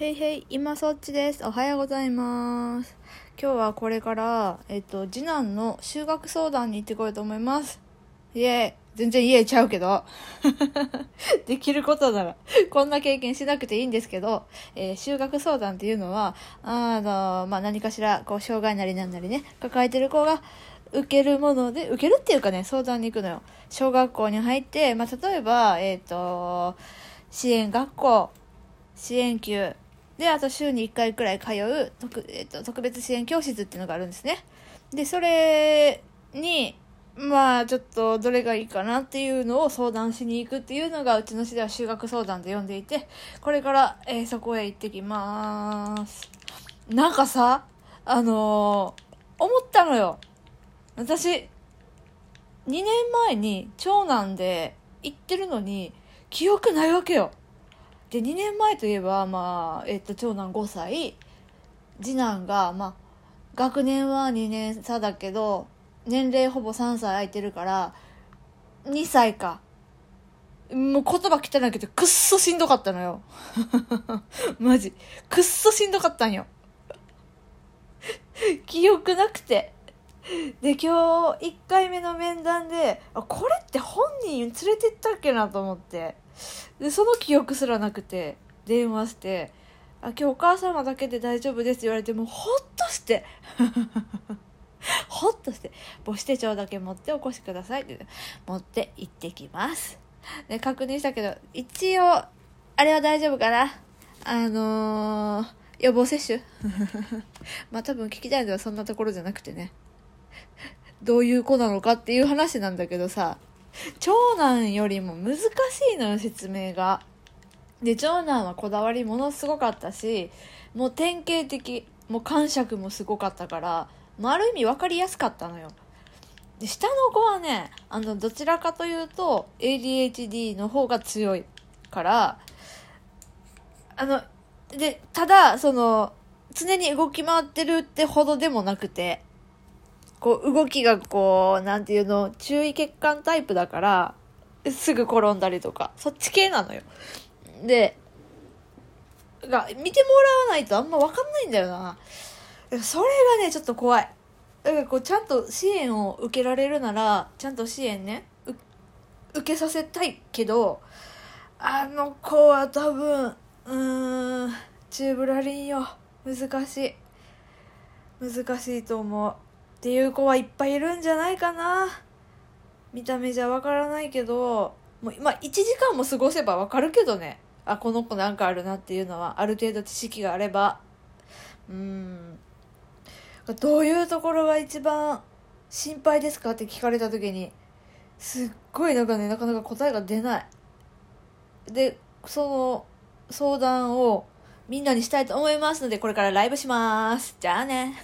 へいへい、今そっちです。おはようございます。今日はこれから、えっと、次男の修学相談に行ってこようと思います。イエイ。全然イエーイちゃうけど。できることなら、こんな経験しなくていいんですけど、えー修学相談っていうのは、あの、まあ、何かしら、こう、障害なりなんなりね、抱えてる子が、受けるもので、受けるっていうかね、相談に行くのよ。小学校に入って、まあ、例えば、えっ、と、支援学校、支援級であと週に1回くらい通う特,、えっと特別支援教室っていうのがあるんですね。でそれにまあちょっとどれがいいかなっていうのを相談しに行くっていうのがうちの市では修学相談と呼んでいてこれから、えーそこへ行ってきます。なんかさあのー思ったのよ。私2年前に長男で行ってるのに記憶ないわけよ。で2年前といえば、まあえっと長男5歳。次男が、まあ、学年は2年差だけど年齢ほぼ3歳空いてるから2歳か。もう言葉汚いけどくっそしんどかったのよ。マジ。くっそしんどかったんよ。記憶なくて。で今日1回目の面談であこれって本人連れてったっけなと思って。でその記憶すらなくて電話して「あ今日お母様だけで大丈夫です」って言われてもうほっとして ほっとして母子手帳だけ持ってお越しくださいって持って行ってきます。で確認したけど一応あれは大丈夫かな？あのー予防接種？まあ多分聞きたいのはそんなところじゃなくてね。どういう子なのかっていう話なんだけどさ。長男よりも難しいのよ説明が。で長男はこだわりものすごかったしもう典型的もう感触もすごかったから、まあ、ある意味分かりやすかったのよ。で下の子はねあのどちらかというと ADHD の方が強いからあのでただその常に動き回ってるってほどでもなくてこう動きがこうなんていうの注意欠陥タイプだからすぐ転んだりとかそっち系なのよ。でが見てもらわないとあんま分かんないんだよな。それがねちょっと怖い。だからこうちゃんと支援を受けられるならちゃんと支援ね受けさせたいけどあの子は多分うーんチューブラリンよ。難しい。難しいと思う。っていう子はいっぱいいるんじゃないかな。見た目じゃわからないけどもうまあ1時間も過ごせばわかるけどね。あこの子なんかあるなっていうのはある程度知識があれば。うん。どういうところが一番心配ですかって聞かれた時にすっごいなんかねなかなか答えが出ない。でその相談をみんなにしたいと思いますのでこれからライブします。じゃあね。